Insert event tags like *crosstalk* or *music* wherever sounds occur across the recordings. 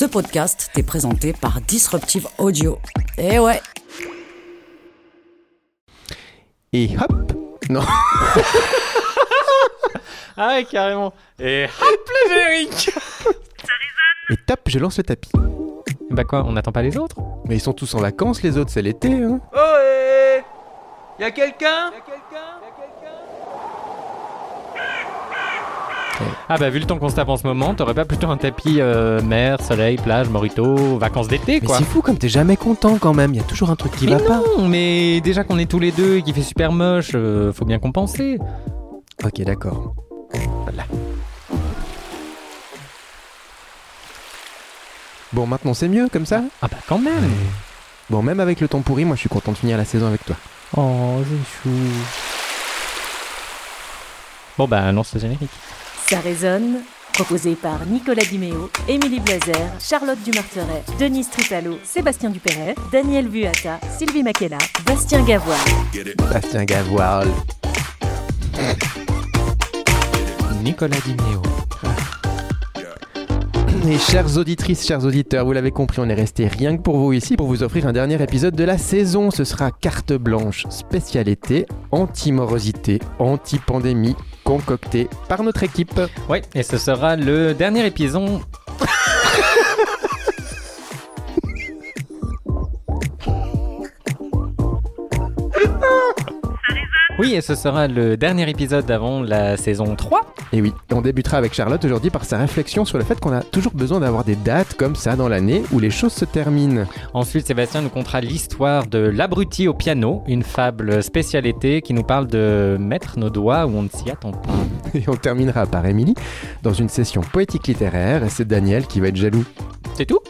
Ce podcast t'est présenté par Disruptive Audio. Eh ouais. Et hop. Non. *laughs* Ah ouais, carrément. Et hop, le générique. Et top, je lance le tapis. Bah quoi, on n'attend pas les autres? Mais ils sont tous en vacances, les autres, c'est l'été, hein. Oh, eh Y'a quelqu'un? Ah bah vu le temps qu'on se tape en ce moment, t'aurais pas plutôt un tapis euh, mer, soleil, plage, morito, vacances d'été Mais quoi c'est fou comme t'es jamais content quand même, il y a toujours un truc qui Mais va pas. non, mais déjà qu'on est tous les deux et qu'il fait super moche, euh, faut bien compenser. Ok, d'accord. Voilà. Bon, maintenant c'est mieux comme ça? Ah bah quand même Bon, même avec le temps pourri, moi je suis content de finir la saison avec toi. Oh, c'est chou. Bon bah annonce le générique. Ça résonne. Proposé par Nicolas Dimeo, Émilie Blazer, Charlotte Dumarteret, Denis Tripalo, Sébastien Dupéret, Daniel Vuata, Sylvie Makela, Bastien Gavois. Bastien Gavoil. Nicolas Dimeo. Et chères auditrices, chers auditeurs, vous l'avez compris, on est resté rien que pour vous ici pour vous offrir un dernier épisode de la saison. Ce sera carte blanche, spécialité, anti-morosité, anti-pandémie, concoctée par notre équipe. Ouais, et ce sera le dernier épisode. Oui, et ce sera le dernier épisode avant la saison 3. Et oui, on débutera avec Charlotte aujourd'hui par sa réflexion sur le fait qu'on a toujours besoin d'avoir des dates comme ça dans l'année où les choses se terminent. Ensuite, Sébastien nous contera l'histoire de l'abruti au piano, une fable spécialité qui nous parle de mettre nos doigts où on ne s'y attend pas. *laughs* Et on terminera par Émilie dans une session poétique littéraire et c'est Daniel qui va être jaloux. C'est tout?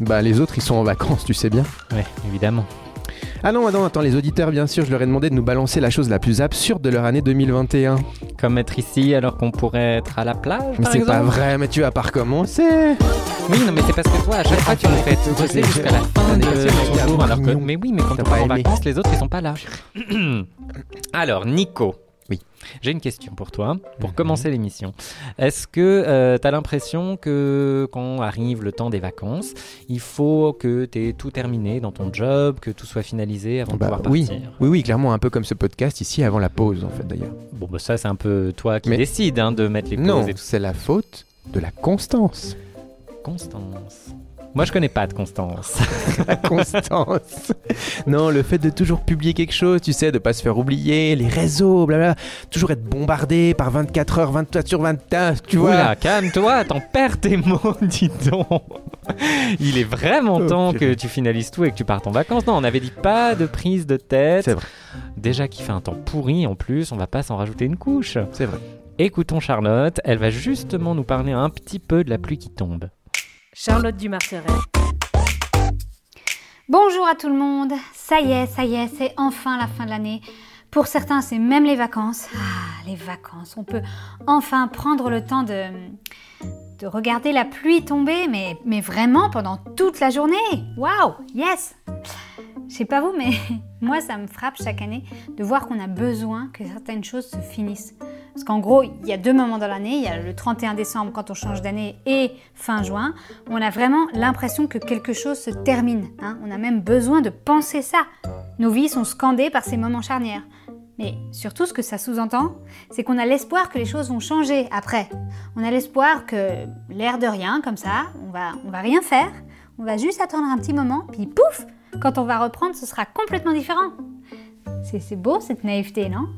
Bah les autres ils sont en vacances, tu sais bien. Ouais, évidemment. Ah non, ah non, attends, les auditeurs bien sûr, je leur ai demandé de nous balancer la chose la plus absurde de leur année 2021. Comme être ici alors qu'on pourrait être à la plage, Mais par c'est pas vrai, mais tu vas pas recommencer. Oui, non, mais c'est parce que toi, à chaque fois, tu nous fais poser jusqu'à la fin de ton jour, alors que... Mais oui, mais quand T'as on pas part en aimé. vacances, les autres, ils sont pas là. *clears throat* alors, Nico. Oui. J'ai une question pour toi, pour commencer l'émission. Est-ce que euh, tu as l'impression que quand arrive le temps des vacances, il faut que tu aies tout terminé dans ton job, que tout soit finalisé avant Bah, de pouvoir oui, partir? Oui, oui, clairement un peu comme ce podcast ici avant la pause en fait d'ailleurs. Bon, bah ça, c'est un peu toi qui Mais- décides hein, de mettre les pauses Non, et c'est la faute de la constance. Constance. Moi, je connais pas de Constance. *laughs* La constance. non, le fait de toujours publier quelque chose, tu sais, de pas se faire oublier, les réseaux, blabla, toujours être bombardé par 24 heures, 24 sur 24, tu vois. Oula, calme-toi, t'en perds tes mots, *laughs* dis donc. Il est vraiment Oh, temps purée. que tu finalises tout et que tu partes en vacances. Non, on avait dit pas de prise de tête. C'est vrai, Déjà qu'il fait un temps pourri en plus, on va pas s'en rajouter une couche. c'est vrai. Écoutons Charlotte, elle va justement nous parler un petit peu de la pluie qui tombe. Charlotte Dumarteret. Bonjour à tout le monde. Ça y est, ça y est, c'est enfin la fin de l'année. Pour certains, c'est même les vacances. Ah, les vacances. On peut enfin prendre le temps de, de regarder la pluie tomber, mais, mais vraiment pendant toute la journée. Waouh, yes Je sais pas vous, mais *laughs* moi, ça me frappe chaque année de voir qu'on a besoin que certaines choses se finissent. Parce qu'en gros, il y a deux moments dans l'année. Il y a le 31 décembre quand on change d'année et fin juin. On a vraiment l'impression que quelque chose se termine. hein. On a même besoin de penser ça. Nos vies sont scandées par ces moments charnières. Mais surtout, ce que ça sous-entend, c'est qu'on a l'espoir que les choses vont changer après. On a l'espoir que l'air de rien, comme ça, on va, on va rien faire. On va juste attendre un petit moment, puis pouf, quand on va reprendre, ce sera complètement différent. C'est beau cette naïveté, non?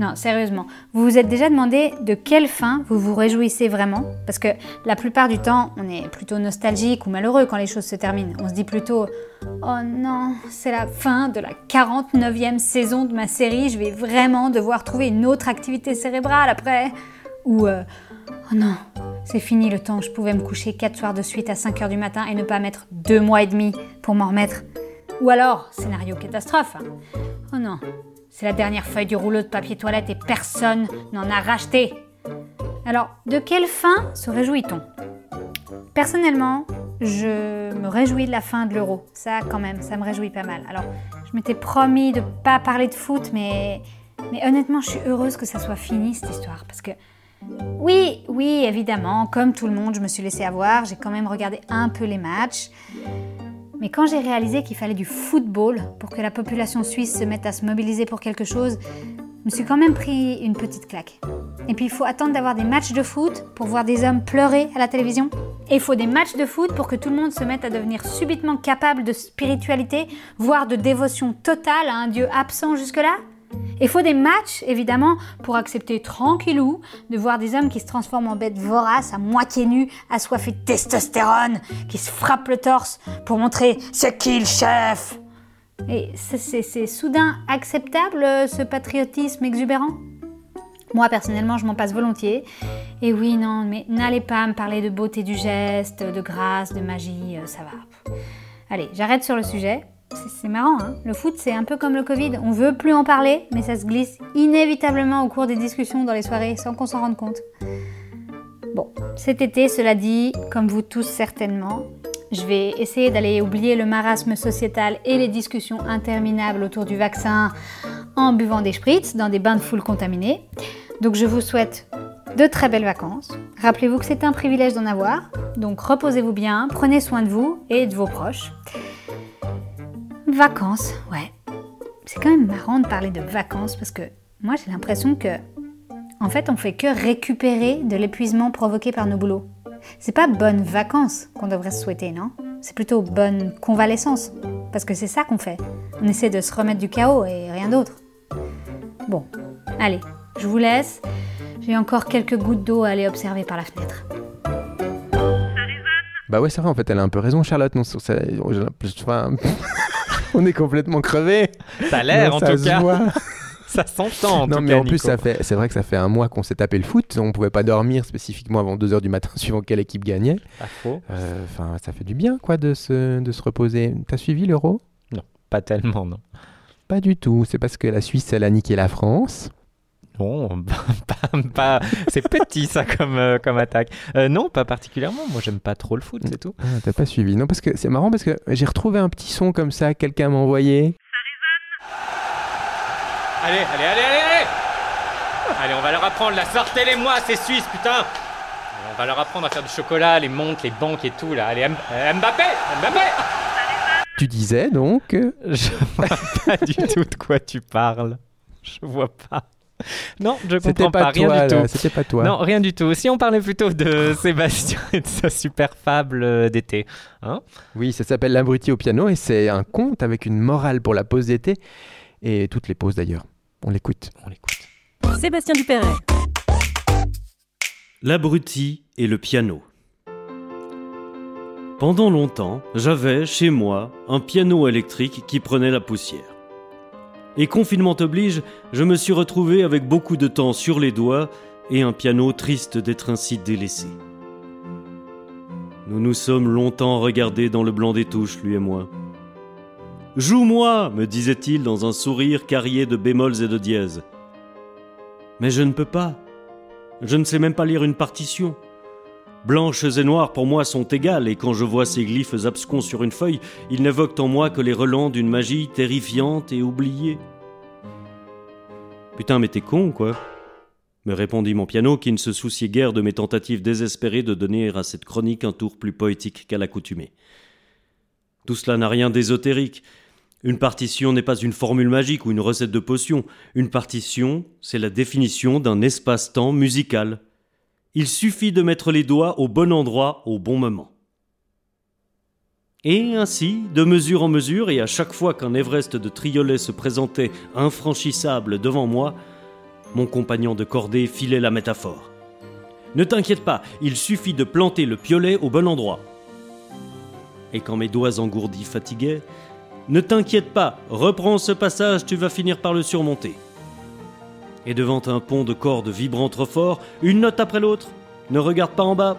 Non, sérieusement, vous vous êtes déjà demandé de quelle fin vous vous réjouissez vraiment? Parce que la plupart du temps, on est plutôt nostalgique ou malheureux quand les choses se terminent. On se dit plutôt Oh non, c'est la fin de la 49e saison de ma série, je vais vraiment devoir trouver une autre activité cérébrale après. Ou euh, Oh non, c'est fini le temps je pouvais me coucher 4 soirs de suite à 5 heures du matin et ne pas mettre 2 mois et demi pour m'en remettre. Ou alors, scénario catastrophe. hein. Oh non, c'est la dernière feuille du rouleau de papier toilette et personne n'en a racheté. Alors, de quelle fin se réjouit-on? Personnellement, je me réjouis de la fin de l'euro. Ça, quand même, ça me réjouit pas mal. Alors, je m'étais promis de pas parler de foot, mais, mais honnêtement, je suis heureuse que ça soit fini cette histoire parce que Oui, oui, évidemment, comme tout le monde, je me suis laissé avoir, j'ai quand même regardé un peu les matchs. Mais quand j'ai réalisé qu'il fallait du football pour que la population suisse se mette à se mobiliser pour quelque chose, je me suis quand même pris une petite claque. Et puis il faut attendre d'avoir des matchs de foot pour voir des hommes pleurer à la télévision. Et il faut des matchs de foot pour que tout le monde se mette à devenir subitement capable de spiritualité, voire de dévotion totale à un Dieu absent jusque-là. Il faut des matchs, évidemment, pour accepter tranquillou de voir des hommes qui se transforment en bêtes voraces, à moitié nus, assoiffés de testostérone, qui se frappent le torse pour montrer c'est qui le chef. Et c'est soudain acceptable, ce patriotisme exubérant? Moi, personnellement, je m'en passe volontiers. Et oui, non, mais n'allez pas me parler de beauté du geste, de grâce, de magie, euh, ça va. Allez, j'arrête sur le sujet. C'est marrant, hein le foot c'est un peu comme le Covid, on veut plus en parler, mais ça se glisse inévitablement au cours des discussions dans les soirées sans qu'on s'en rende compte. Bon, cet été, cela dit, comme vous tous certainement, je vais essayer d'aller oublier le marasme sociétal et les discussions interminables autour du vaccin en buvant des spritz dans des bains de foule contaminés. Donc je vous souhaite de très belles vacances. Rappelez-vous que c'est un privilège d'en avoir. Donc reposez-vous bien, prenez soin de vous et de vos proches. Vacances, ouais. C'est quand même marrant de parler de vacances parce que moi j'ai l'impression que en fait on fait que récupérer de l'épuisement provoqué par nos boulots. C'est pas bonnes vacances qu'on devrait se souhaiter, non? C'est plutôt bonne convalescence. Parce que c'est ça qu'on fait. On essaie de se remettre du chaos et rien d'autre. Bon, allez, je vous laisse. J'ai encore quelques gouttes d'eau à aller observer par la fenêtre. Bah ouais, c'est vrai, en fait, elle a un peu raison, Charlotte. Non, *laughs* *laughs* on est complètement crevés. Ça a l'air, en tout cas. *laughs* ça s'entend. Non, mais en plus, ça fait, c'est vrai que ça fait un mois qu'on s'est tapé le foot. On pouvait pas dormir spécifiquement avant 2h du matin, *laughs* suivant quelle équipe gagnait. Pas faux. Euh, enfin, ça fait du bien, quoi, de se, de se reposer. T'as suivi l'euro? Non, pas tellement, non. Pas du tout. C'est parce que la Suisse, elle a niqué la France. Non, *laughs* pas, pas, c'est petit ça comme, euh, comme attaque. Euh, non, pas particulièrement. Moi, j'aime pas trop le foot, c'est tout. Ah, T'as pas suivi. Non, parce que c'est marrant parce que j'ai retrouvé un petit son comme ça, quelqu'un m'a envoyé. Allez, allez, allez, allez, allez Allez, on va leur apprendre, la sortez-les-moi, c'est suisse, putain On va leur apprendre à faire du chocolat, les montres, les banques et tout, là. Allez, M- euh, Mbappé Mbappé Tu disais donc Je vois pas du tout de quoi tu parles. Je vois pas. Non, je comprends pas, pas, rien toi, du là, tout. C'était pas toi. Non, rien du tout. Si on parlait plutôt de *laughs* Sébastien et de sa super fable euh, d'été. Hein Oui, ça s'appelle L'abruti au piano et c'est un conte avec une morale pour la pause d'été et toutes les pauses d'ailleurs. On l'écoute. on l'écoute. Sébastien Dupéret. L'abruti et le piano. Pendant longtemps, j'avais, chez moi, un piano électrique qui prenait la poussière. Et confinement oblige, je me suis retrouvé avec beaucoup de temps sur les doigts et un piano triste d'être ainsi délaissé. Nous nous sommes longtemps regardés dans le blanc des touches, lui et moi. Joue-moi, me disait-il dans un sourire carrié de bémols et de dièses. Mais je ne peux pas. Je ne sais même pas lire une partition. Blanches et noires pour moi sont égales, et quand je vois ces glyphes abscons sur une feuille, ils n'évoquent en moi que les relents d'une magie terrifiante et oubliée. Putain, mais t'es con, quoi me répondit mon piano qui ne se souciait guère de mes tentatives désespérées de donner à cette chronique un tour plus poétique qu'à l'accoutumée. Tout cela n'a rien d'ésotérique. Une partition n'est pas une formule magique ou une recette de potion. Une partition, c'est la définition d'un espace-temps musical. Il suffit de mettre les doigts au bon endroit au bon moment. Et ainsi, de mesure en mesure, et à chaque fois qu'un Everest de triolet se présentait infranchissable devant moi, mon compagnon de cordée filait la métaphore. Ne t'inquiète pas, il suffit de planter le piolet au bon endroit. Et quand mes doigts engourdis fatiguaient, ne t'inquiète pas, reprends ce passage, tu vas finir par le surmonter. Et devant un pont de cordes vibrant trop fort, une note après l'autre, ne regarde pas en bas.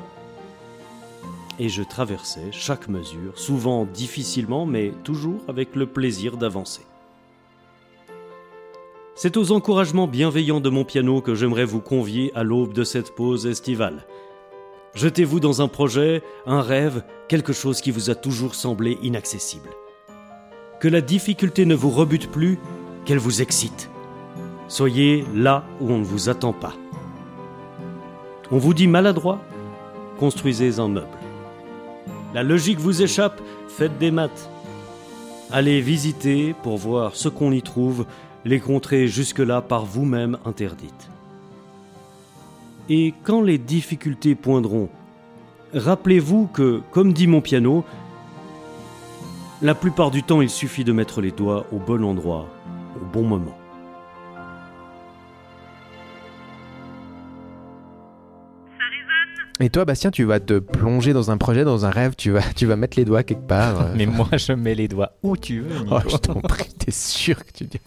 Et je traversais chaque mesure, souvent difficilement, mais toujours avec le plaisir d'avancer. C'est aux encouragements bienveillants de mon piano que j'aimerais vous convier à l'aube de cette pause estivale. Jetez-vous dans un projet, un rêve, quelque chose qui vous a toujours semblé inaccessible. Que la difficulté ne vous rebute plus, qu'elle vous excite. Soyez là où on ne vous attend pas. On vous dit maladroit Construisez un meuble. La logique vous échappe Faites des maths. Allez visiter pour voir ce qu'on y trouve, les contrées jusque-là par vous-même interdites. Et quand les difficultés poindront, rappelez-vous que, comme dit mon piano, la plupart du temps il suffit de mettre les doigts au bon endroit, au bon moment. Et toi, Bastien, tu vas te plonger dans un projet, dans un rêve, tu vas, *laughs* tu vas mettre les doigts quelque part. euh. Mais moi, je mets les doigts où tu veux. Oh, je t'en prie, t'es sûr que tu dis.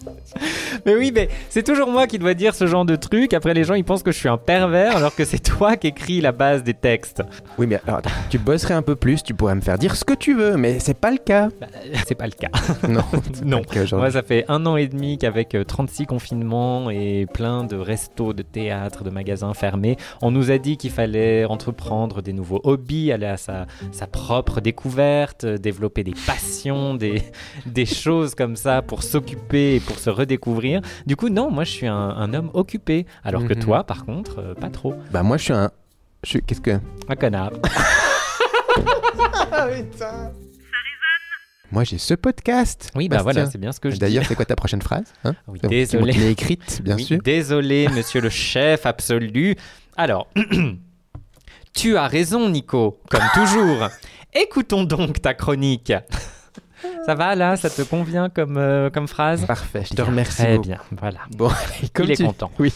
Mais oui, mais c'est toujours moi qui dois dire ce genre de truc. Après, les gens, ils pensent que je suis un pervers, alors que c'est toi qui écris la base des textes. Oui, mais alors, tu bosserais un peu plus, tu pourrais me faire dire ce que tu veux, mais c'est pas le cas. Bah, c'est pas le cas. *laughs* Non, Non. cas. Moi, ça fait un an et demi qu'avec euh, 36 confinements et plein de restos, de théâtres, de magasins fermés, on nous a dit qu'il fallait entreprendre des nouveaux hobbies, aller à sa, sa propre découverte, euh, développer des passions, des, *laughs* des choses comme ça pour s'occuper et pour se redécouvrir. Du coup, non, moi, je suis un, un homme occupé. Alors que Mhm. toi, par contre, euh, pas trop. Bah, moi, je suis un. Je suis. Qu'est-ce que? Un connard. *laughs* Moi, j'ai ce podcast. Oui, bah Bastien. voilà, c'est bien ce que je dis. D'ailleurs, c'est quoi ta prochaine phrase hein? Oui, Donc, désolé. Tu écrite, bien Oui, sûr. Désolé, monsieur le chef absolu. Alors, *clears throat* tu as raison, Nico, comme *laughs* toujours. Écoutons donc ta chronique. Ça va là? Ça te convient comme, euh, comme phrase? Parfait, je te Bien, remercie Très beaucoup. bien, voilà. Bon, *laughs* comme Il est tu... content. Oui.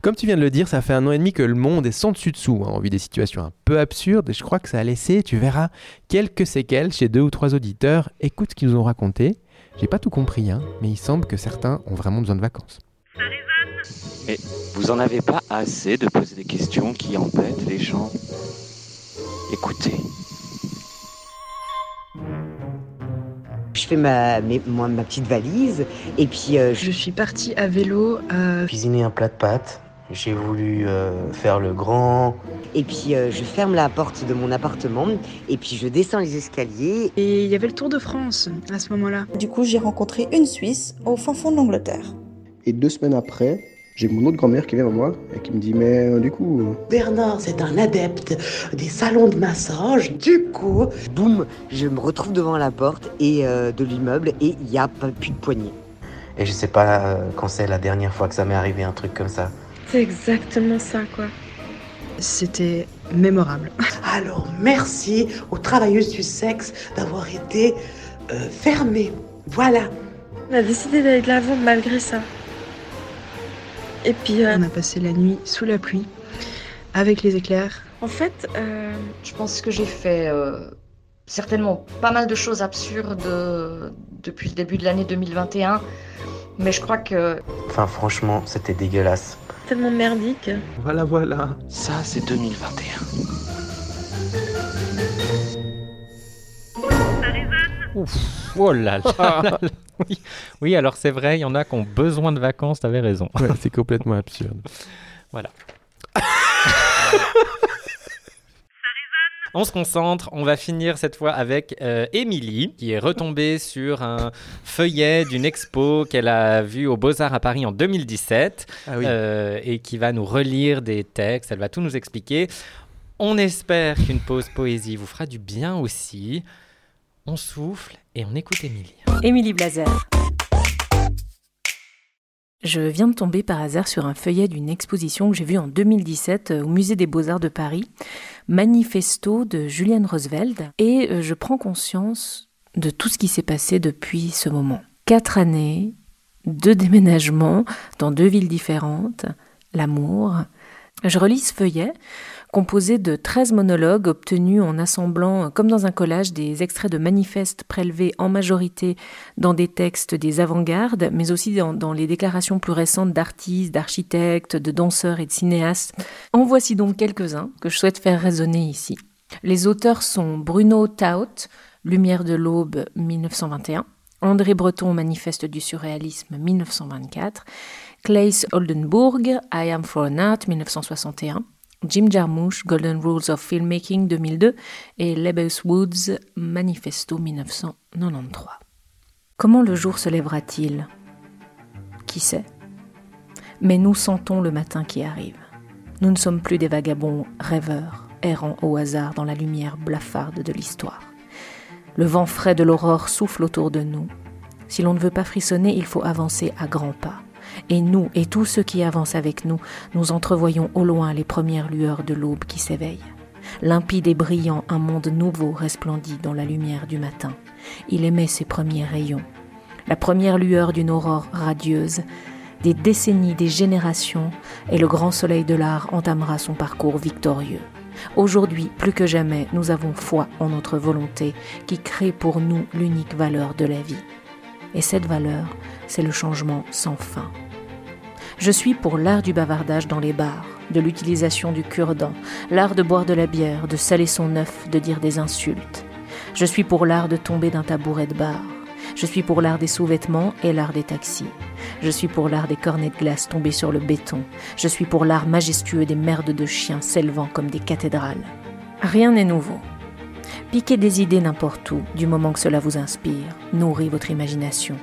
Comme tu viens de le dire, ça fait un an et demi que le monde est sans dessus-dessous. hein. On vit des situations un peu absurdes et je crois que ça a laissé, tu verras, quelques séquelles chez deux ou trois auditeurs. Écoute ce qu'ils nous ont raconté. J'ai pas tout compris, hein, mais il semble que certains ont vraiment besoin de vacances. Vous en avez pas assez de poser des questions qui embêtent les gens Écoutez. Je fais ma, mes- moi, ma petite valise et puis euh, je Je suis partie à vélo euh, cuisiner un plat de pâtes. J'ai voulu euh, faire le grand. et puis euh, je ferme la porte de mon appartement et puis je descends les escaliers. et il y avait le Tour de France à ce moment-là. Du coup, j'ai rencontré une Suisse au fin fond de l'Angleterre. Et deux semaines après, j'ai mon autre grand-mère qui vient à moi et qui me dit Mais euh, du coup, euh, Bernard, c'est un adepte des salons de massage. Du coup, Boum, je me retrouve devant la porte et euh, de l'immeuble et il n'y a pas plus de poignée. Et je sais pas euh, quand c'est la dernière fois que ça m'est arrivé un truc comme ça. C'est exactement ça, quoi. C'était mémorable. *laughs* alors merci aux travailleuses du sexe d'avoir été euh, fermées. Voilà. On a décidé d'aller de l'avant malgré ça. Et puis, euh, on a passé la nuit sous la pluie, avec les éclairs. En fait, euh, Je pense que j'ai fait euh, certainement pas mal de choses absurdes euh, depuis le début de l'année 2021, mais je crois que Enfin, franchement, c'était dégueulasse. tellement merdique. voilà, voilà. Ça, c'est 2021. Ouf. Oh là là, là là. *laughs* Oui. oui, alors c'est vrai, il y en a qui ont besoin de vacances, t'avais raison. Ouais, c'est complètement absurde. *laughs* On se concentre, on va finir cette fois avec euh, Émilie, qui est retombée sur un feuillet d'une expo qu'elle a vue aux Beaux-Arts à Paris en 2017 Ah oui. euh, et qui va nous relire des textes, elle va tout nous expliquer. On espère qu'une pause poésie vous fera du bien aussi. On souffle et on écoute Émilie. Émilie Blazer. Je viens de tomber par hasard sur un feuillet d'une exposition que j'ai vue en 2017 au Musée des Beaux-Arts de Paris, Manifesto de Julian Roosevelt, et euh, je prends conscience de tout ce qui s'est passé depuis ce moment. Quatre années, deux déménagements dans deux villes différentes, l'amour. Je relis ce feuillet, composé de 13 monologues obtenus en assemblant, comme dans un collage, des extraits de manifestes prélevés en majorité dans des textes des avant-gardes, mais aussi dans, dans les déclarations plus récentes d'artistes, d'architectes, de danseurs et de cinéastes. En voici donc quelques-uns que je souhaite faire résonner ici. Les auteurs sont Bruno Taut, Lumière de l'aube 1921, André Breton, Manifeste du surréalisme 1924, Claes Oldenburg, I Am for an Art 1961, Jim Jarmusch, Golden Rules of Filmmaking 2002 et Lebbeus Woods, Manifesto 1993. Comment le jour se lèvera-t-il? Qui sait? Mais nous sentons le matin qui arrive. Nous ne sommes plus des vagabonds rêveurs, errant au hasard dans la lumière blafarde de l'histoire. Le vent frais de l'aurore souffle autour de nous. Si l'on ne veut pas frissonner, il faut avancer à grands pas. Et nous, et tous ceux qui avancent avec nous, nous entrevoyons au loin les premières lueurs de l'aube qui s'éveille. Limpide et brillant, un monde nouveau resplendit dans la lumière du matin. Il émet ses premiers rayons. La première lueur d'une aurore radieuse, des décennies, des générations, et le grand soleil de l'art entamera son parcours victorieux. Aujourd'hui, plus que jamais, nous avons foi en notre volonté qui crée pour nous l'unique valeur de la vie. Et cette valeur, c'est le changement sans fin. Je suis pour l'art du bavardage dans les bars, de l'utilisation du cure-dent, l'art de boire de la bière, de saler son œuf, de dire des insultes. Je suis pour l'art de tomber d'un tabouret de bar. Je suis pour l'art des sous-vêtements et l'art des taxis. Je suis pour l'art des cornets de glace tombés sur le béton. Je suis pour l'art majestueux des merdes de chiens s'élevant comme des cathédrales. Rien n'est nouveau. Piquez des idées n'importe où, du moment que cela vous inspire, nourrit votre imagination.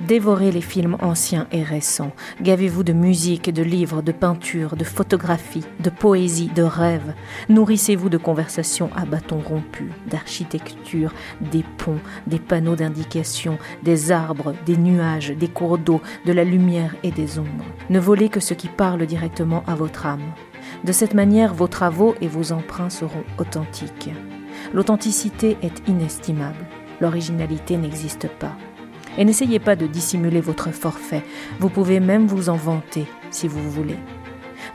Dévorez les films anciens et récents. Gavez-vous de musique, de livres, de peintures, de photographies, de poésie, de rêves? Nourrissez-vous de conversations à bâtons rompus, d'architecture, des ponts, des panneaux d'indication, des arbres, des nuages, des cours d'eau, de la lumière et des ombres. Ne volez que ce qui parle directement à votre âme. De cette manière, vos travaux et vos emprunts seront authentiques. L'authenticité est inestimable. L'originalité n'existe pas. Et n'essayez pas de dissimuler votre forfait. Vous pouvez même vous en vanter si vous voulez.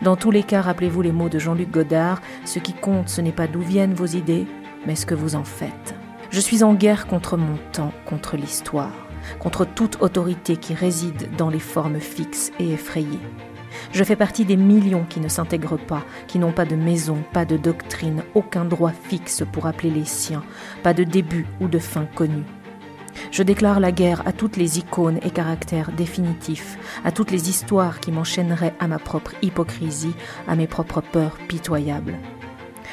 Dans tous les cas, rappelez-vous les mots de Jean-Luc Godard, ce qui compte, ce n'est pas d'où viennent vos idées, mais ce que vous en faites. Je suis en guerre contre mon temps, contre l'histoire, contre toute autorité qui réside dans les formes fixes et effrayées. Je fais partie des millions qui ne s'intègrent pas, qui n'ont pas de maison, pas de doctrine, aucun droit fixe pour appeler les siens, pas de début ou de fin connu. Je déclare la guerre à toutes les icônes et caractères définitifs, à toutes les histoires qui m'enchaîneraient à ma propre hypocrisie, à mes propres peurs pitoyables.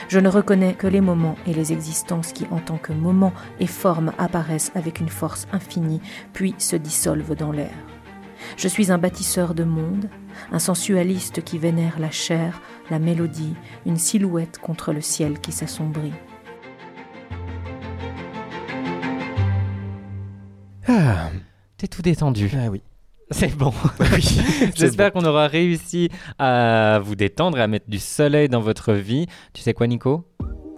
Je ne reconnais que les moments et les existences qui, en tant que moments et formes, apparaissent avec une force infinie, puis se dissolvent dans l'air. Je suis un bâtisseur de monde, un sensualiste qui vénère la chair, la mélodie, une silhouette contre le ciel qui s'assombrit. Ah, T'es tout détendu. ah oui. C'est bon. *laughs* Oui, *laughs* J'espère qu'on aura réussi à vous détendre et à mettre du soleil dans votre vie. Tu sais quoi, Nico?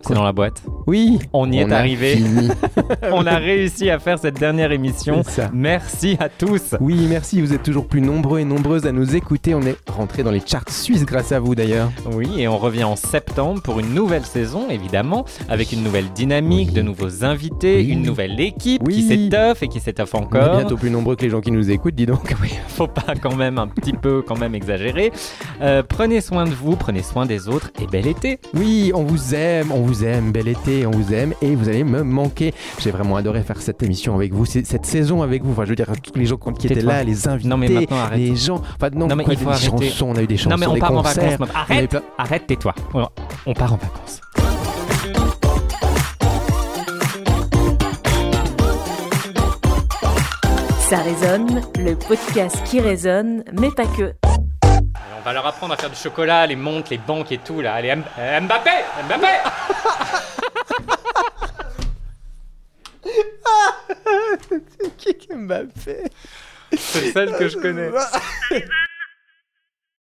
C'est dans la boîte. Oui, On y est arrivé. *laughs* On a réussi à faire cette dernière émission. C'est ça. Merci à tous. Oui, merci, vous êtes toujours plus nombreux et nombreuses à nous écouter. On est rentré dans les charts suisses grâce à vous d'ailleurs. Oui, et on revient en septembre pour une nouvelle saison, évidemment, avec une nouvelle dynamique, Oui. de nouveaux invités, Oui. une nouvelle équipe Oui. qui s'étoffe et qui s'étoffe On est encore. bientôt plus nombreux que les gens qui nous écoutent, dis donc. *laughs* Faut pas quand même un petit peu quand même exagérer. Euh, prenez soin de vous, prenez soin des autres et bel été. Oui, on vous aime, on vous aime, bel été, on vous aime et vous allez me manquer. J'ai vraiment adoré faire cette émission avec vous, cette saison avec vous. Enfin, je veux dire, tous les gens qui étaient là, les invités, Non, mais maintenant, arrête. les gens. Enfin, non, Non, mais quoi, il faut des arrêter. chansons, on a eu des chansons, non mais on des part en vacances. Arrête, plein- arrête, tais-toi. On- part en vacances. Ça résonne, le podcast qui résonne, mais pas que. On va leur apprendre à faire du chocolat, les montres, les banques et tout là. Allez, M- euh, Mbappé Mbappé C'est celle que je connais. *laughs*